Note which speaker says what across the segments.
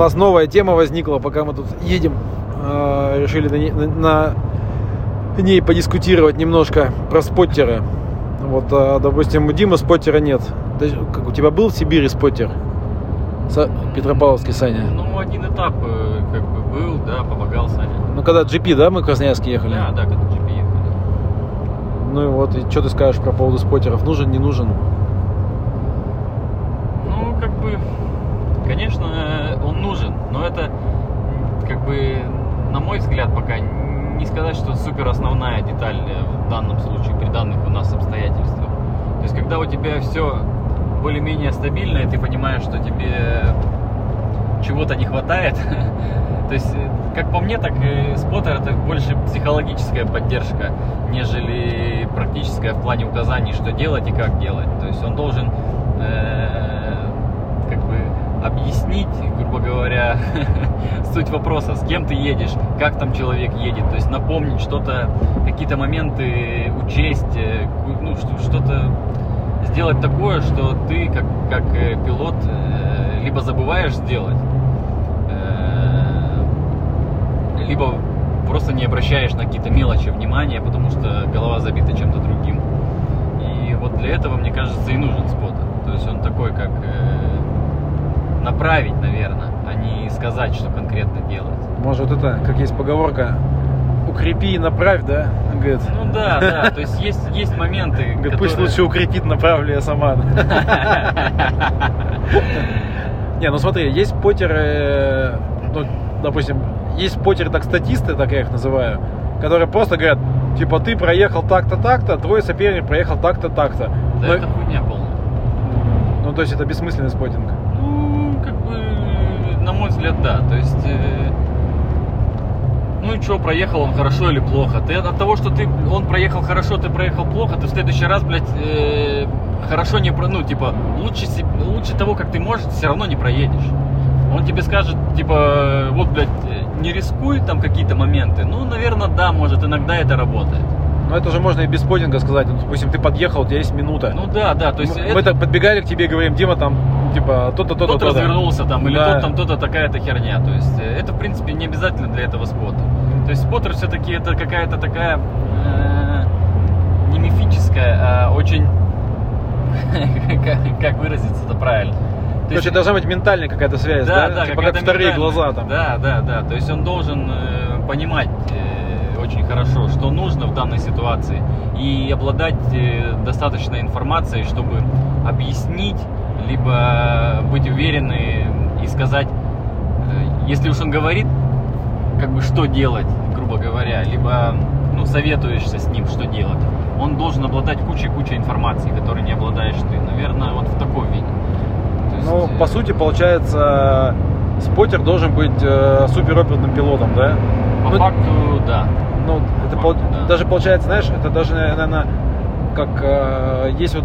Speaker 1: нас новая тема возникла, пока мы тут едем. Э, решили на, ней- на ней подискутировать немножко про споттеры. Вот, э, допустим, у Димы споттера нет. Ты- как у тебя был в Сибири споттер? Са- Петропавловский, Саня.
Speaker 2: Ну, один этап э, как бы был, да, помогал Саня.
Speaker 1: Ну, когда GP, да, мы в Красноярске ехали?
Speaker 2: Да, да, когда GP ехали.
Speaker 1: Ну и вот, и что ты скажешь по поводу споттеров? Нужен, не нужен?
Speaker 2: Ну, как бы, конечно, он нужен, но это, как бы, на мой взгляд, пока не сказать, что супер основная деталь э, в данном случае, при данных у нас обстоятельствах. То есть, когда у тебя все более-менее стабильно, и ты понимаешь, что тебе чего-то не хватает, то есть, э, как по мне, так и споттер это больше психологическая поддержка, нежели практическая в плане указаний, что делать и как делать. То есть он должен э, объяснить, грубо говоря, суть вопроса, с кем ты едешь, как там человек едет, то есть напомнить что-то, какие-то моменты учесть, э, ну, что- что-то сделать такое, что ты как, как э, пилот э, либо забываешь сделать, либо просто не обращаешь на какие-то мелочи внимания, потому что голова забита чем-то другим. И вот для этого, мне кажется, и нужен споттер. То есть он такой, как направить, наверное, а не сказать, что конкретно делать.
Speaker 1: Может, это, как есть поговорка, укрепи и направь, да? Говорит,
Speaker 2: Ну да, да, то есть есть, есть моменты,
Speaker 1: говорит, пусть
Speaker 2: которые-
Speaker 1: лучше укрепит, направлю я сама. Не, ну смотри, есть потеры, ну, допустим, есть потеры так статисты, так я их называю, которые просто говорят, типа, ты проехал так-то, так-то, твой соперник проехал так-то, так-то.
Speaker 2: Да
Speaker 1: Ну,
Speaker 2: это хуйня полная.
Speaker 1: Ну, то есть это бессмысленный спотинг.
Speaker 2: На мой взгляд, да. То есть, э, ну и что, проехал он хорошо или плохо? Ты от того, что ты, он проехал хорошо, ты проехал плохо, ты в следующий раз, блядь, э, хорошо не про, ну, типа, лучше, лучше того, как ты можешь, все равно не проедешь. Он тебе скажет, типа, вот, блядь, э, не рискуй там какие-то моменты. Ну, наверное, да, может, иногда это работает.
Speaker 1: Но это же можно и без спотинга сказать. Ну, допустим, ты подъехал, у тебя есть минута.
Speaker 2: Ну да, да, то есть
Speaker 1: мы,
Speaker 2: это-
Speaker 1: мы так подбегали к тебе и говорим, Дима, там, типа, то-то, то-то,
Speaker 2: тот развернулся там, или
Speaker 1: Да.
Speaker 2: тот там, то-то такая-то херня. То есть э, это, в принципе, не обязательно для этого спота. То есть споттер все-таки это какая-то такая э, не мифическая, а очень как- выразиться это правильно. То
Speaker 1: Короче, должна быть ментальная какая-то связь, да? типа как вторые глаза там.
Speaker 2: Да, да, да. То есть он должен э, понимать э, очень хорошо, что нужно в данной ситуации, и обладать э, достаточной информацией, чтобы объяснить, либо быть уверенным и сказать, э, если уж он говорит, как бы что делать, грубо говоря, либо ну, советуешься с ним, что делать, он должен обладать кучей-кучей информации, которой не обладаешь ты. Наверное, вот в такой виде. То есть,
Speaker 1: Ну,
Speaker 2: э,
Speaker 1: по сути, получается, спотер должен быть э, суперопытным пилотом, да?
Speaker 2: По
Speaker 1: ну,
Speaker 2: факту, да.
Speaker 1: Ну, это
Speaker 2: По
Speaker 1: даже получается, знаешь, это даже, наверное, как э, есть вот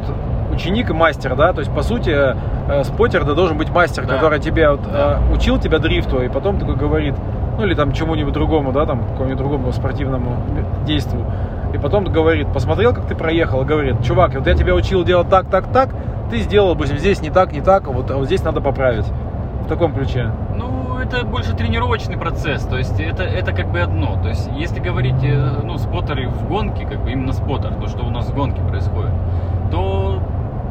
Speaker 1: ученик и мастер, да, то есть по сути э, спотер да, должен быть мастер,
Speaker 2: Да.
Speaker 1: который тебе вот,
Speaker 2: Да.
Speaker 1: э, учил тебя дрифту и потом такой говорит, ну или там чему-нибудь другому, да, там какому-нибудь другому спортивному действию, и потом говорит, посмотрел, как ты проехал, и говорит, чувак, вот я тебя учил делать так, так, так, ты сделал, допустим, здесь не так, не так, вот, а вот здесь надо поправить. В таком ключе.
Speaker 2: Ну, это больше тренировочный процесс, то есть это, это как бы одно. То есть, если говорить, э, ну, споттеры в гонке, как бы именно споттер, то, что у нас в гонке происходит, то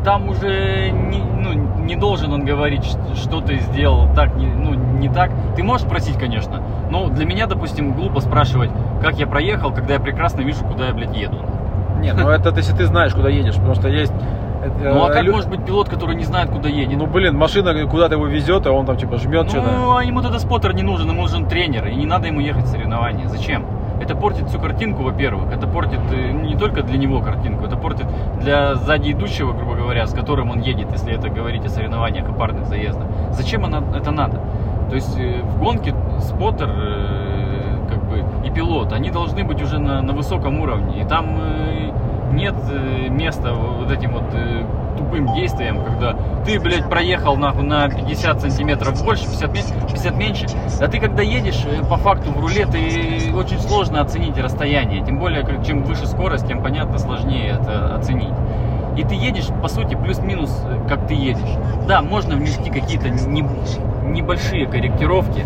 Speaker 2: там уже не, ну, не должен он говорить, что ты сделал так, не, ну, не так. Ты можешь спросить, конечно, но для меня, допустим, глупо спрашивать, как я проехал, когда я прекрасно вижу, куда я, блядь, еду.
Speaker 1: Нет, ну это если ты знаешь, куда едешь, потому что есть... э,
Speaker 2: Ну, а как
Speaker 1: лю-
Speaker 2: может быть пилот, который не знает, куда едет?
Speaker 1: Ну, блин, машина куда-то его везет, а он там типа жмет что-то.
Speaker 2: Ну, а ему тогда споттер не нужен, ему нужен тренер, и не надо ему ехать в соревнования. Зачем? Это портит всю картинку, во-первых. Это портит э, не только для него картинку, это портит для сзади идущего, грубо говоря, с которым он едет, если это говорить о соревнованиях, о парных заездах. Зачем она, это надо? То есть э, в гонке споттер э, как бы, и пилот, они должны быть уже на, на высоком уровне. И там нет э, места вот этим вот э, тупым действиям, когда ты, блядь, проехал нахуй на 50 сантиметров больше, 50, мен- 50 меньше. А ты когда едешь, э, по факту в руле, ты очень сложно оценить расстояние. Тем более, чем выше скорость, тем, понятно, сложнее это оценить. И ты едешь, по сути, плюс-минус, как ты едешь. Да, можно внести какие-то не- небольшие корректировки,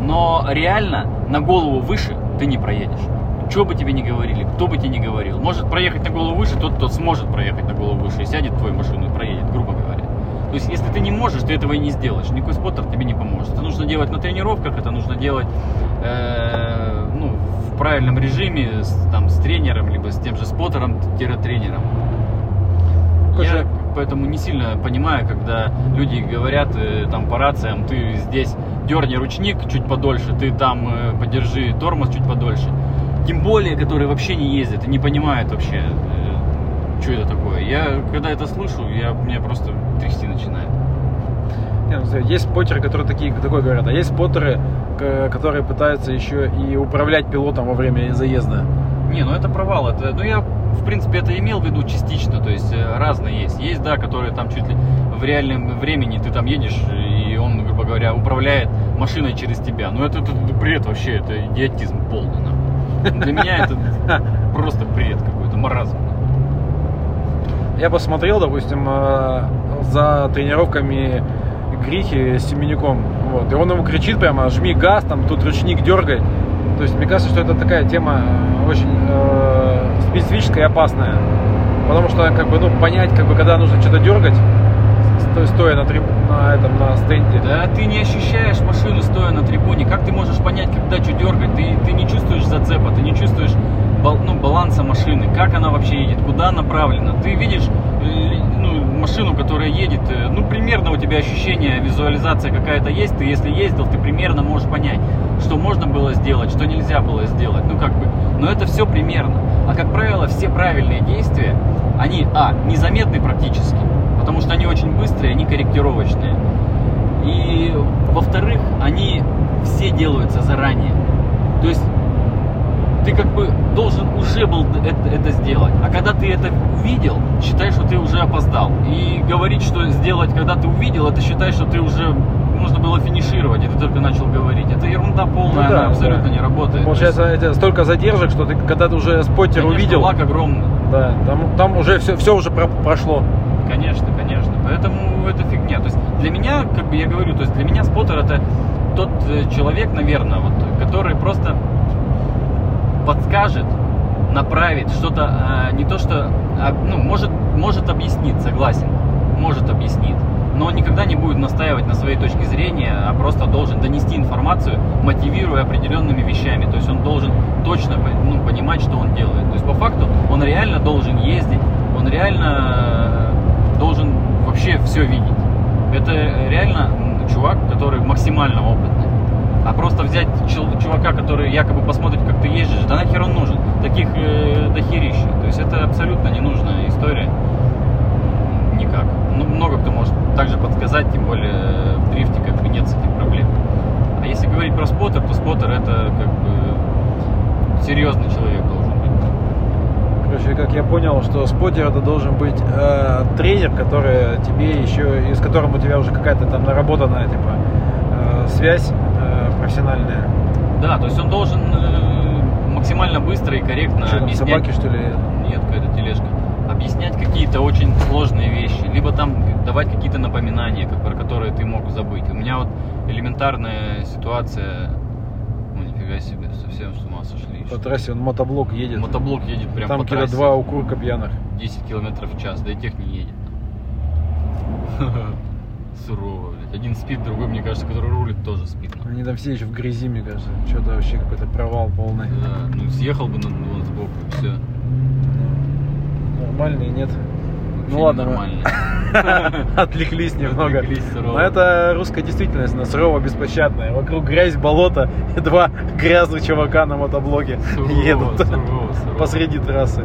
Speaker 2: но реально на голову выше ты не проедешь. Что бы тебе ни говорили, кто бы тебе ни говорил. Может проехать на голову выше тот, кто сможет проехать на голову выше и сядет в твою машину и проедет, грубо говоря. То есть, если ты не можешь, ты этого и не сделаешь. Никакой споттер тебе не поможет. Это нужно делать на тренировках, это нужно делать э, ну, в правильном режиме, с, там, с тренером, либо с тем же споттером-тренером. Я поэтому не сильно понимаю, когда люди говорят э, там по рациям, ты здесь дерни ручник чуть подольше, ты там э, подержи тормоз чуть подольше. Тем более, которые вообще не ездят и не понимают вообще, э, что это такое. Я, когда это слышу, я, меня просто трясти начинает.
Speaker 1: Ну, есть споттеры, которые такие, такое говорят, а есть споттеры, к- которые пытаются еще и управлять пилотом во время заезда.
Speaker 2: Не, ну это провал. Это, ну я, в принципе, это имел в виду частично. То есть э, разные есть. Есть, да, которые там чуть ли в реальном времени ты там едешь, и он, грубо говоря, управляет машиной через тебя. Ну это, это, это бред вообще, это идиотизм полный. нахуй. Для меня это просто бред какой-то, маразм.
Speaker 1: Я посмотрел, допустим, э, за тренировками Грихи с Семенюком. Вот, и он ему кричит прямо, жми газ, там тут ручник дергай. То есть мне кажется, что это такая тема очень э, специфическая и опасная. Потому что, как бы, ну, понять, как бы, когда нужно что-то дергать, сто- стоя на, триб- на этом, на стенде.
Speaker 2: Да ты не ощущаешь машину, стоя на трибуне. Как ты можешь понять, когда что дергать? Ты, ты не чувствуешь зацепа, ты не чувствуешь бал- ну, баланса машины, как она вообще едет, куда направлена. Ты видишь э, ну, машину, которая едет, э, ну, примерно у тебя ощущение, визуализация какая-то есть. Ты, если ездил, ты примерно можешь понять, что можно было сделать, что нельзя было сделать. Ну, как бы, но это все примерно. А, как правило, все правильные действия, они, а, незаметны практически, потому что они очень быстрые, они корректировочные. И, во-вторых, они все делаются заранее. То есть ты как бы должен уже был это, это сделать. А когда ты это увидел, считай, что ты уже опоздал. И говорить, что сделать, когда ты увидел, это считай, что ты уже нужно было финишировать, и ты только начал говорить. Это ерунда полная,
Speaker 1: Ну да,
Speaker 2: она абсолютно
Speaker 1: да.
Speaker 2: не работает.
Speaker 1: Получается, это столько задержек, что ты, когда ты уже споттер
Speaker 2: Конечно,
Speaker 1: увидел,
Speaker 2: лак огромный.
Speaker 1: да, там, там уже все, все уже про- прошло.
Speaker 2: Конечно, конечно. Поэтому это фигня. То есть для меня, как бы я говорю, то есть для меня споттер это тот э, человек, наверное, вот, который просто подскажет, направит что-то, а, не то что, а, ну, может, может объяснить, согласен, может объяснить, но никогда не будет настаивать на своей точке зрения, а просто должен донести информацию, мотивируя определенными вещами. То есть он должен точно ну, понимать, что он делает. То есть по факту он реально должен ездить, он реально должен вообще все видеть. Это реально чувак, который максимально опытный. А просто взять чувака, который якобы посмотрит, как ты ездишь, да нахер он нужен? Таких э, дохерища. То есть это абсолютно ненужная история. Никак. Ну, много кто может также подсказать, тем более э, в дрифте как бы нет с этим проблем. А если говорить про споттер, то споттер это как бы серьезный человек.
Speaker 1: Короче, как я понял, что споттер это должен быть э, тренер, который тебе еще, и с которым у тебя уже какая-то там наработанная типа э, связь э, профессиональная.
Speaker 2: Да, то есть он должен э, максимально быстро и корректно
Speaker 1: Что там,
Speaker 2: объяснять.
Speaker 1: собаки что ли?
Speaker 2: Нет, какая-то тележка. Объяснять какие-то очень сложные вещи, либо там давать какие-то напоминания, как- про которые ты мог забыть. У меня вот элементарная ситуация, нифига себе, совсем с ума сошли.
Speaker 1: По трассе он мотоблок едет.
Speaker 2: Мотоблок едет прям
Speaker 1: там
Speaker 2: по
Speaker 1: какие-то
Speaker 2: трассе.
Speaker 1: два укурка пьяных.
Speaker 2: 10 километров в час, да и тех не едет. Сурово, блядь. Один спит, другой, мне кажется, который рулит, тоже спит.
Speaker 1: Они там все еще в грязи, мне кажется. Что-то вообще какой-то провал полный.
Speaker 2: Да, ну съехал бы на вон сбоку, и все.
Speaker 1: Нормальный, нет. Ну ладно,
Speaker 2: нормально.
Speaker 1: отвлеклись немного.
Speaker 2: Отвлеклись.
Speaker 1: Но это русская действительность, она сурово беспощадная. Вокруг грязь, болото, и два грязных чувака на мотоблоге
Speaker 2: Сурово,
Speaker 1: едут
Speaker 2: сурово, сурово.
Speaker 1: посреди трассы.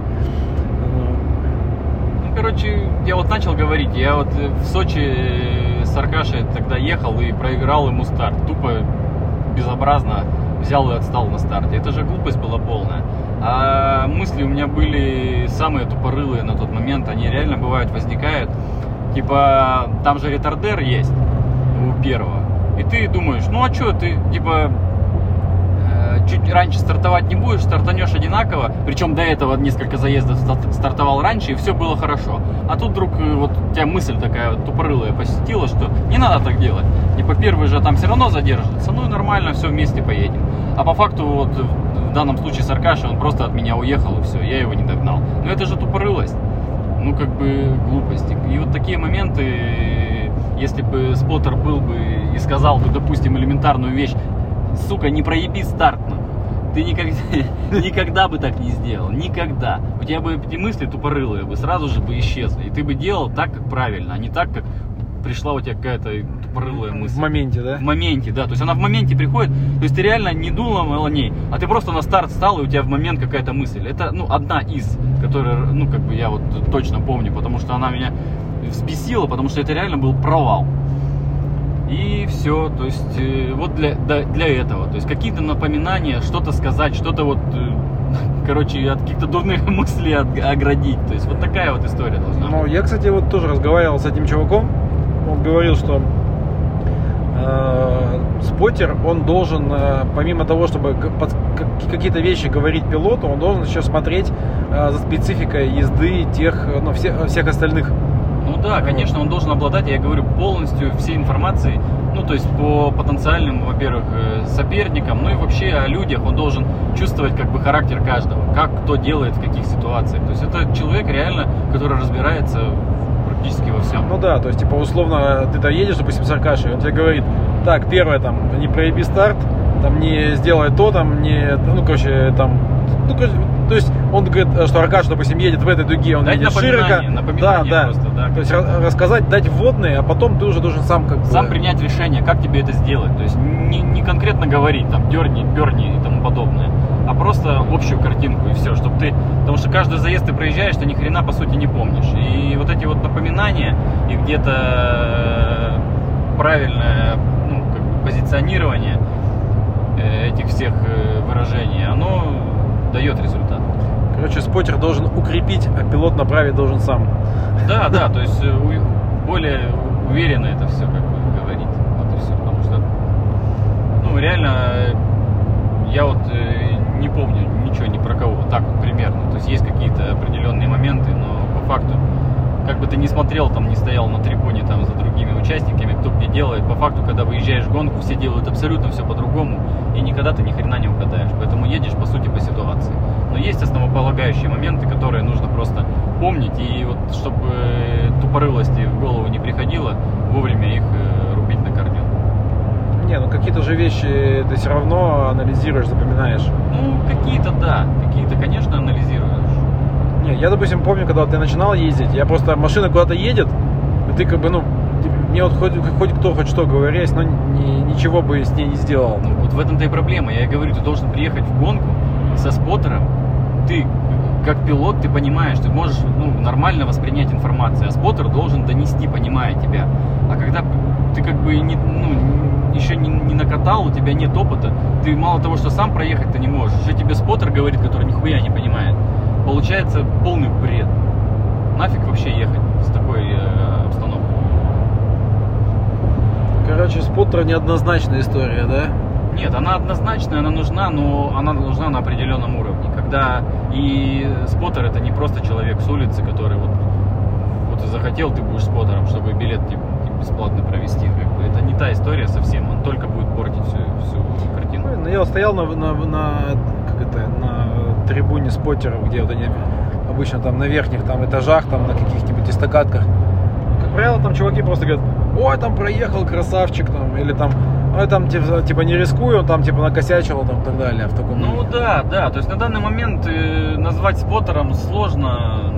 Speaker 1: Ну,
Speaker 2: короче, я вот начал говорить, я вот в Сочи э, с Аркашей тогда ехал и проиграл ему старт. Тупо, безобразно взял и отстал на старте. Это же глупость была полная. А мысли у меня были самые тупорылые на тот момент. Они реально бывают, возникают. Типа, там же ретардер есть у первого. И ты думаешь, ну а что, ты типа чуть раньше стартовать не будешь, стартанешь одинаково. Причем до этого несколько заездов ста- стартовал раньше, и все было хорошо. А тут вдруг э, вот тебя мысль такая тупорылая посетила, что не надо так делать. Типа первый же там все равно задержится. Ну и нормально, все вместе поедем. А по факту вот в данном случае с Аркашей он просто от меня уехал, и все, я его не догнал. Но это же тупорылость. Ну, как бы глупости. И вот такие моменты, если бы споттер был бы и сказал бы, допустим, элементарную вещь, сука, не проеби старт, нахуй». Ты никогда, никогда бы так не сделал. Никогда. У тебя бы эти мысли тупорылые бы сразу же бы исчезли. И ты бы делал так, как правильно, а не так, как пришла у тебя какая-то тупорылая мысль.
Speaker 1: В моменте, да?
Speaker 2: В моменте, да. То есть она в моменте приходит. То есть ты реально не думал о ней, а ты просто на старт стал, и у тебя в момент какая-то мысль. Это, ну, одна из, которая, ну, как бы я вот точно помню, потому что она меня взбесила, потому что это реально был провал. И все, то есть э, вот для, для этого. То есть какие-то напоминания, что-то сказать, что-то вот, э, короче, от каких-то дурных мыслей оградить. То есть вот такая вот история должна
Speaker 1: Ну, я, кстати, вот тоже разговаривал с этим чуваком. Он говорил, что э, споттер, он должен, э, помимо того, чтобы какие-то вещи говорить пилоту, он должен еще смотреть э, за спецификой езды тех, ну, все- всех остальных.
Speaker 2: Ну да, конечно, он должен обладать, я говорю, полностью всей информацией, ну то есть по потенциальным, во-первых, э, соперникам, ну и вообще о людях, он должен чувствовать как бы характер каждого, как кто делает в каких ситуациях. То есть это человек реально, который разбирается практически во всем.
Speaker 1: Ну да, то есть, типа, условно, ты там едешь, допустим, с Аркашей, он тебе говорит, так, первое, там, не проеби старт, там, не сделай то, там, не, ну, короче, там, ну, короче, то есть, он говорит, что Аркаша, допустим, едет в этой дуге, он
Speaker 2: Дать
Speaker 1: едет широко.
Speaker 2: напоминание
Speaker 1: да, да.
Speaker 2: просто, да,
Speaker 1: То есть,
Speaker 2: бы.
Speaker 1: рассказать, дать вводные, а потом ты уже должен сам как бы...
Speaker 2: Сам принять решение, как тебе это сделать. То есть не, не конкретно говорить, там, дерни, перни и тому подобное, а просто общую картинку и все, чтобы ты... Потому что каждый заезд ты проезжаешь, ты ни хрена по сути не помнишь. И вот эти вот напоминания и где-то э, правильное ну, как бы позиционирование э, этих всех э, выражений, оно дает результат.
Speaker 1: Короче, споттер должен укрепить, а пилот направить должен сам.
Speaker 2: Да, да, то есть э, более уверенно это все как бы говорить. Вот и все. Потому что, ну, реально, э, я вот э, не помню ничего ни про кого. Так вот примерно. То есть есть какие-то определенные моменты, но по факту, как бы ты не смотрел, там не стоял на трибуне там за другими участниками, кто где делает, по факту, когда выезжаешь в гонку, все делают абсолютно все по-другому, и никогда ты ни хрена не угадаешь. Поэтому едешь, по сути, по ситуации. Но есть основополагающие моменты, которые нужно просто помнить, и вот чтобы тупорылости в голову не приходило, вовремя их э, рубить на корню.
Speaker 1: Не, ну какие-то же вещи ты все равно анализируешь, запоминаешь.
Speaker 2: Ну, какие-то да, какие-то, конечно, анализируешь.
Speaker 1: Не, я, допустим, помню, когда ты начинал ездить, я просто, машина куда-то едет, и ты как бы, ну, мне вот хоть, хоть кто хоть что говорясь, но ни- ничего бы с ней не сделал.
Speaker 2: Ну, вот в этом-то и проблема. Я говорю, ты должен приехать в гонку со споттером. Ты, как пилот, ты понимаешь, ты можешь ну, нормально воспринять информацию, а споттер должен донести, понимая тебя. А когда ты как бы не, ну, еще не, не накатал, у тебя нет опыта, ты мало того, что сам проехать ты не можешь, еще тебе споттер говорит, который нихуя не понимает. Получается полный бред. Нафиг вообще ехать с такой э, обстановкой.
Speaker 1: Короче, споттер неоднозначная история, да?
Speaker 2: Нет, она однозначная, она нужна, но она нужна на определенном уровне. Когда и споттер это не просто человек с улицы, который вот, вот захотел, ты будешь споттером, чтобы билет тебе бесплатно провести. Как бы. Это не та история совсем, он только будет портить всю, всю картину.
Speaker 1: Ну, я стоял на, на, на, как это, на трибуне споттеров, где вот они обычно там на верхних там этажах, там на каких-нибудь эстакадках. Как правило, там чуваки просто говорят, ой, там проехал красавчик, там, или там, ой, там типа, типа не рискую, он там типа накосячил, там, и так далее, в таком
Speaker 2: Ну да, да, то есть на данный момент э, назвать споттером сложно.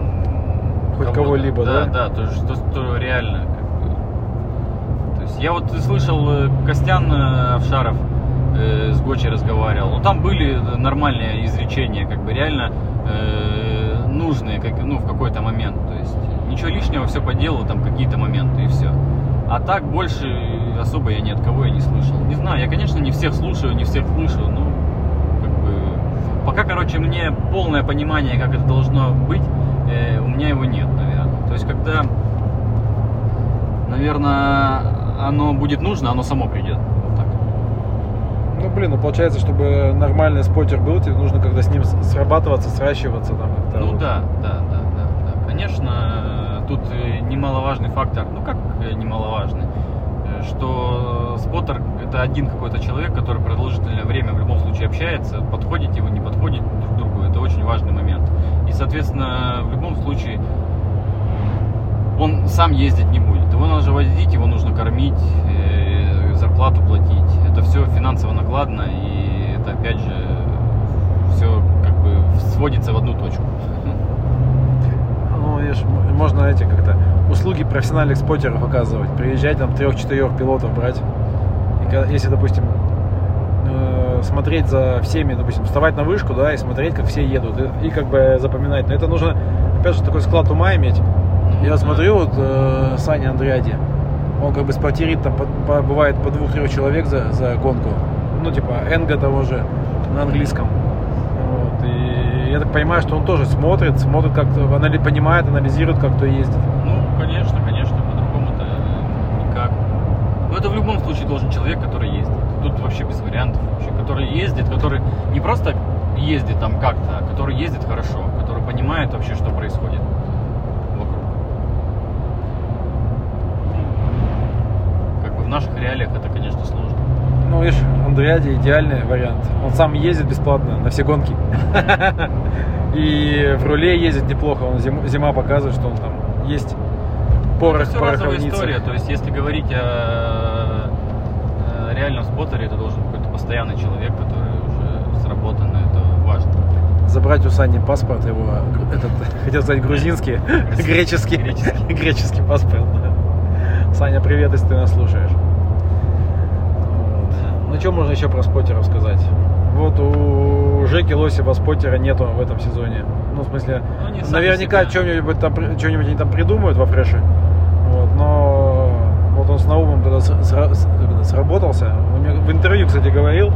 Speaker 1: Хоть кого-либо, да?
Speaker 2: Да, да, то есть что, что реально. Как бы. То есть я вот слышал, э, Костян э, Овшаров э, с Гочи разговаривал. Ну там были нормальные изречения, как бы реально э, нужные, как, ну, в какой-то момент. То есть ничего лишнего, все по делу, там какие-то моменты и все. А так больше особо я ни от кого и не слышал. Не знаю, я, конечно, не всех слушаю, не всех слышу, но как бы пока, короче, мне полное понимание, как это должно быть, э, у меня его нет, наверное. То есть, когда, наверное, оно будет нужно, оно само придет.
Speaker 1: Блин, ну получается, чтобы нормальный спотер был, тебе нужно когда с ним срабатываться, сращиваться там.
Speaker 2: Ну
Speaker 1: вот.
Speaker 2: да, да, да, да, да. Конечно, тут э, немаловажный фактор, ну как э, немаловажный, э, что споттер это один какой-то человек, который продолжительное время в любом случае общается, подходите вы, не подходите друг к другу, это очень важный момент. И, соответственно, в любом случае он сам ездить не будет. Его нужно возить, его нужно кормить, зарплату платить. Это все финансово накладно, и это опять же все как бы сводится в одну точку.
Speaker 1: Ну, видишь, можно эти как-то услуги профессиональных споттеров оказывать. Приезжать там трех-четырех пилотов брать. И если, допустим, э, смотреть за всеми, допустим, вставать на вышку, да, и смотреть, как все едут, и, и как бы запоминать. Но это нужно, опять же, такой склад ума иметь. Я
Speaker 2: да.
Speaker 1: смотрю, вот э, Саня Андриади, он как бы спотерит там, по- по- бывает по двух-трех человек за, за гонку. Ну, типа, Энга того же на английском. Вот, и я так понимаю, что он тоже смотрит, смотрит как-то, анали- понимает, анализирует, как кто ездит.
Speaker 2: Ну, конечно, конечно, по-другому-то никак. Но это в любом случае должен человек, который ездит. Тут вообще без вариантов вообще. Который ездит, который не просто ездит там как-то, а который ездит хорошо, который понимает вообще, что происходит вокруг. Ну, Как бы в наших реалиях это, конечно, сложно.
Speaker 1: Ну, видишь, Андриади идеальный вариант. Он сам ездит бесплатно на все гонки. И в руле ездит неплохо. Он зим- зима показывает, что он там есть порох,
Speaker 2: это все разовая история. То есть, если говорить о, реальном споттере, это должен быть какой-то постоянный человек, который уже сработан, это важно.
Speaker 1: забрать у Сани паспорт его, этот, хотел сказать грузинский, греческий,
Speaker 2: Греческий.
Speaker 1: греческий паспорт. да. Саня, привет, если ты нас слушаешь. Вот. Ну, что можно еще про споттеров сказать? Вот у Жеки Лосева споттера нету в этом сезоне. Ну, в смысле,
Speaker 2: Ну,
Speaker 1: наверняка что-нибудь там, что-нибудь они там придумают во фреше. Вот, но вот он с Наумом тогда сработался. В интервью, кстати, говорил,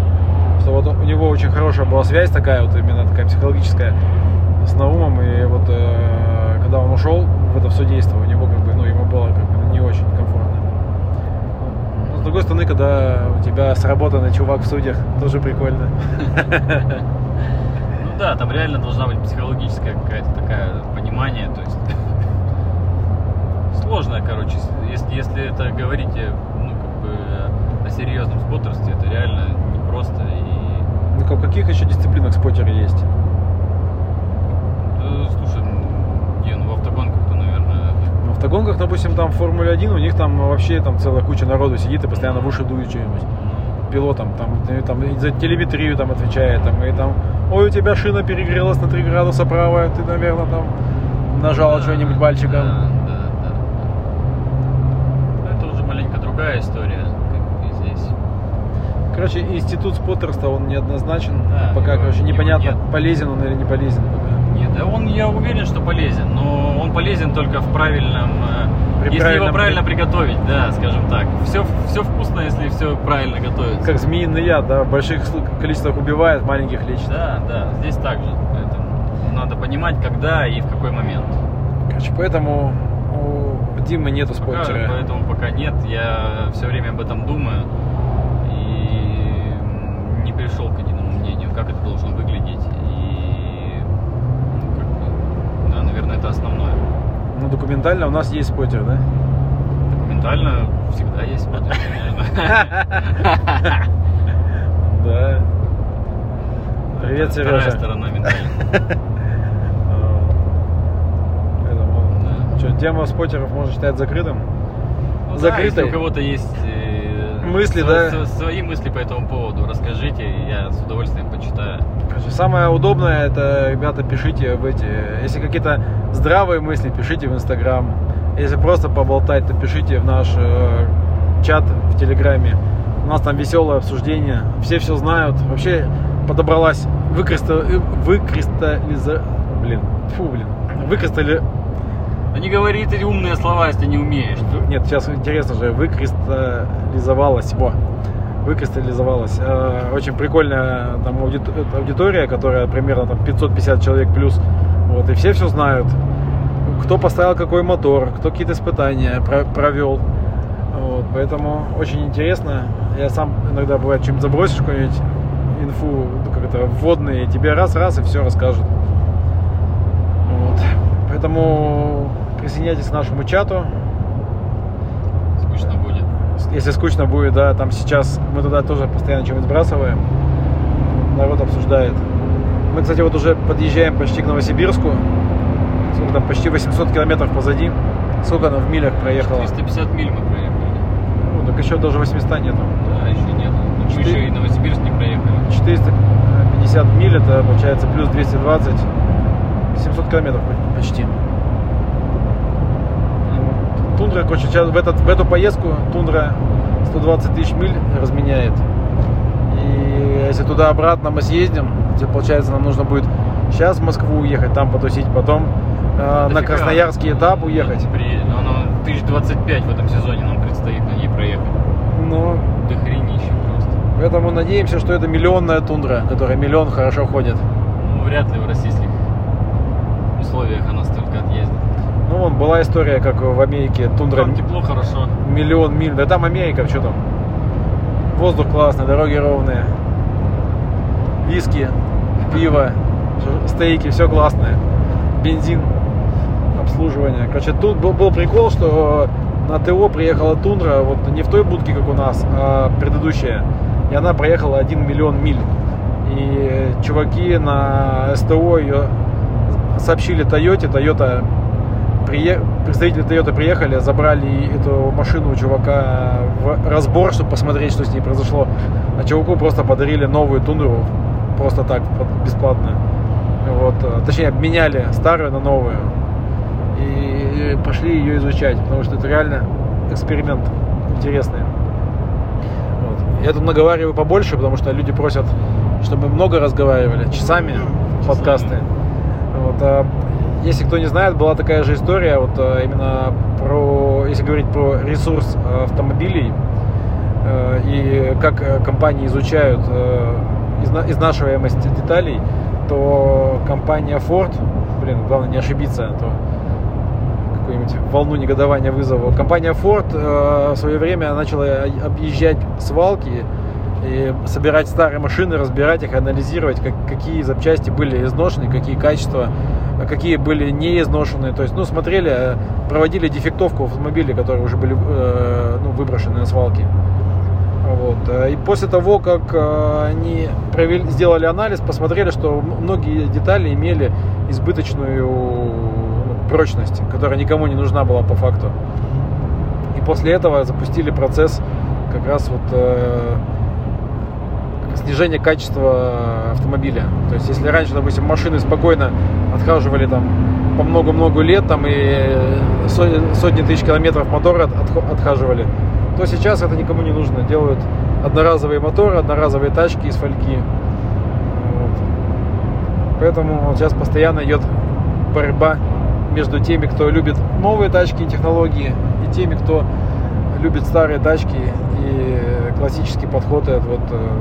Speaker 1: что вот у него очень хорошая была связь такая, вот именно такая психологическая с Наумом. И вот э, когда он ушел в это все действие, у него как бы, ну, ему было как бы не очень комфортно. Но с другой стороны, когда у тебя сработанный чувак в судьях, тоже прикольно.
Speaker 2: Ну да, там реально должна быть психологическая какая-то такая понимание, то есть сложно, короче, если, если это говорить э, ну, как бы о серьезном споттерстве, это реально непросто и
Speaker 1: Ну, в каких еще дисциплинах споттеры есть?
Speaker 2: э, слушай, где, ну в
Speaker 1: В автогонках, допустим, там в Формуле 1 у них там вообще там целая куча народу сидит и постоянно в уши дует что-нибудь. Пилотам там, там за телеметрию там отвечает, там, и там, ой, у тебя шина перегрелась на 3 градуса правая, ты, наверное, там нажал
Speaker 2: Да,
Speaker 1: что-нибудь пальчиком.
Speaker 2: Да, да, да. Ну, Это уже маленько другая история, как и здесь.
Speaker 1: Короче, институт споттерства, он неоднозначен.
Speaker 2: Да,
Speaker 1: пока,
Speaker 2: его-
Speaker 1: короче,
Speaker 2: его
Speaker 1: непонятно,
Speaker 2: нет.
Speaker 1: полезен он или не полезен пока.
Speaker 2: Нет, да он, я уверен, что полезен, но он полезен только в правильном, э,
Speaker 1: При
Speaker 2: если
Speaker 1: правильном
Speaker 2: его правильно
Speaker 1: при-
Speaker 2: приготовить, да, скажем так. Все, все вкусно, если все правильно готовится.
Speaker 1: Как змеиный яд, да, в больших количествах убивает, маленьких лечит.
Speaker 2: Да, да, здесь так же. Поэтому надо понимать, когда и в какой момент.
Speaker 1: Короче, поэтому у Димы нету
Speaker 2: Пока,
Speaker 1: спойлера.
Speaker 2: поэтому пока нет, я все время об этом думаю и не пришел к единому мнению, как это должно выглядеть. И, ну, как бы, да, наверное, это основное.
Speaker 1: Ну, документально у нас есть спойлер, да?
Speaker 2: Документально всегда есть конечно.
Speaker 1: Да. Привет,
Speaker 2: Вторая
Speaker 1: Сережа.
Speaker 2: сторона медали. Да.
Speaker 1: Что, тема спотеров можно считать закрытым?
Speaker 2: Ну да,
Speaker 1: Закрытой.
Speaker 2: если у кого-то есть э,
Speaker 1: Мысли,
Speaker 2: сво-
Speaker 1: да?
Speaker 2: сво- свои мысли по этому поводу, расскажите, я с удовольствием почитаю.
Speaker 1: Короче, самое удобное, это, ребята, пишите в эти... Если какие-то здравые мысли, пишите в Инстаграм. Если просто поболтать, то пишите в наш э, чат в Телеграме. У нас там веселое обсуждение. Все все знают. Вообще подобралась выкристал... э, выкристаллиза... Блин, фу, блин. Выкристалли...
Speaker 2: Да не говори ты умные слова, если не умеешь.
Speaker 1: Нет, сейчас интересно же, выкристаллизовалась. Во. Выкристаллизовалась. Э, Очень прикольная там это аудитория, которая примерно там 550 человек плюс. Вот, и все все знают. Кто поставил какой мотор, кто какие-то испытания про- провел. Вот, поэтому очень интересно. Я сам иногда бывает чем забросишь какую-нибудь инфу, ну, как это, вводные, и тебе раз-раз и все расскажут. Вот. Поэтому присоединяйтесь к нашему чату.
Speaker 2: Скучно будет.
Speaker 1: Если скучно будет, да, там сейчас мы туда тоже постоянно что-нибудь сбрасываем. Народ обсуждает. Мы, кстати, вот уже подъезжаем почти к Новосибирску. Сколько там, почти 800 километров позади. Сколько она в милях проехала?
Speaker 2: 350 миль мы проехали.
Speaker 1: Ну, так еще даже 800 нету.
Speaker 2: Да, еще нет. Мы
Speaker 1: Четыре-
Speaker 2: еще и Новосибирск не проехали.
Speaker 1: 450 миль, это получается плюс 220. 700 километров почти. Тундра, короче, сейчас в, этот, в эту поездку Тундра 120 тысяч миль разменяет. И если туда-обратно мы съездим, то получается нам нужно будет сейчас в Москву уехать, там потусить, потом э, на
Speaker 2: Дофига.
Speaker 1: Красноярский этап уехать.
Speaker 2: При... Оно 1025 в этом сезоне нам предстоит на ней проехать.
Speaker 1: Но
Speaker 2: До хренища просто.
Speaker 1: поэтому надеемся, что это миллионная тундра, которая миллион хорошо ходит.
Speaker 2: Ну, вряд ли в российских условиях она столько отъездит.
Speaker 1: Ну, вон была история, как в Америке тундра
Speaker 2: Там тепло, хорошо.
Speaker 1: миллион миль. Да там Америка, что там? Воздух классный, дороги ровные. Виски, пиво, стейки, все классное. Бензин, обслуживание. Короче, тут был, был прикол, что на ТО приехала тундра, вот не в той будке, как у нас, а предыдущая. И она проехала 1 миллион миль. И чуваки на СТО ее сообщили Тойоте, Тойота прие... представители Toyota приехали, забрали эту машину у чувака в разбор, чтобы посмотреть, что с ней произошло. А чуваку просто подарили новую тундру, просто так, бесплатно. Вот, э, точнее, обменяли старую на новую. И пошли ее изучать, потому что это реально эксперимент интересный. Вот. Я тут наговариваю побольше, потому что люди просят, чтобы много разговаривали, часами, подкасты. Вот, а если кто не знает, была такая же история, вот а, именно про, если говорить про ресурс а, автомобилей э, и как компании изучают изна- изнашиваемость деталей, то компания Ford, блин, главное не ошибиться, а то какую-нибудь волну негодования вызову. Компания Ford э, в свое время начала объезжать свалки и собирать старые машины, разбирать их, анализировать, как, какие запчасти были изношены, какие качества, какие были не изношенные. То есть, ну, смотрели, проводили дефектовку автомобилей, которые уже были э, ну, выброшены на свалки. Вот. И после того, как э, они провели, сделали анализ, посмотрели, что многие детали имели избыточную ну, прочность, которая никому не нужна была по факту. И после этого запустили процесс как раз вот э, снижения качества автомобиля. То есть, если раньше, допустим, машины спокойно отхаживали там по много-много лет там и со- сотни тысяч километров мотора от- отх- отхаживали, то сейчас это никому не нужно. Делают одноразовые моторы, одноразовые тачки из фольги. Вот. Поэтому вот сейчас постоянно идет борьба между теми, кто любит новые тачки и технологии, и теми, кто любит старые тачки и классический подход этот вот э,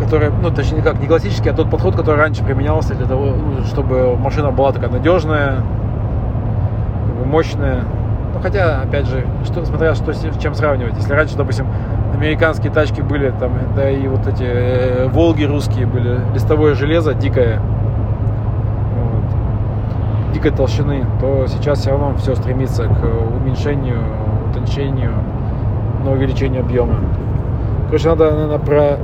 Speaker 1: который, ну, точнее, не как, не классический, а тот подход, который раньше применялся для того, ну, чтобы машина была такая надежная, мощная. Ну, хотя, опять же, что, смотря что с чем сравнивать. Если раньше, допустим, американские тачки были, там, да и вот эти э, Волги русские были, листовое железо дикое, дикой толщины, то сейчас все равно все стремится к уменьшению, утончению, на увеличение объема. Короче, надо, наверное, про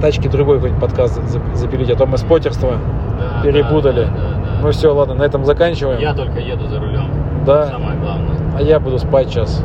Speaker 1: тачки другой какой-нибудь подкаст за- запилить, а то мы спотерство
Speaker 2: Да,
Speaker 1: перепутали.
Speaker 2: да, да, да.
Speaker 1: Ну все, ладно, на этом заканчиваем.
Speaker 2: Я только еду за рулем.
Speaker 1: Да.
Speaker 2: Самое главное.
Speaker 1: А я буду спать сейчас.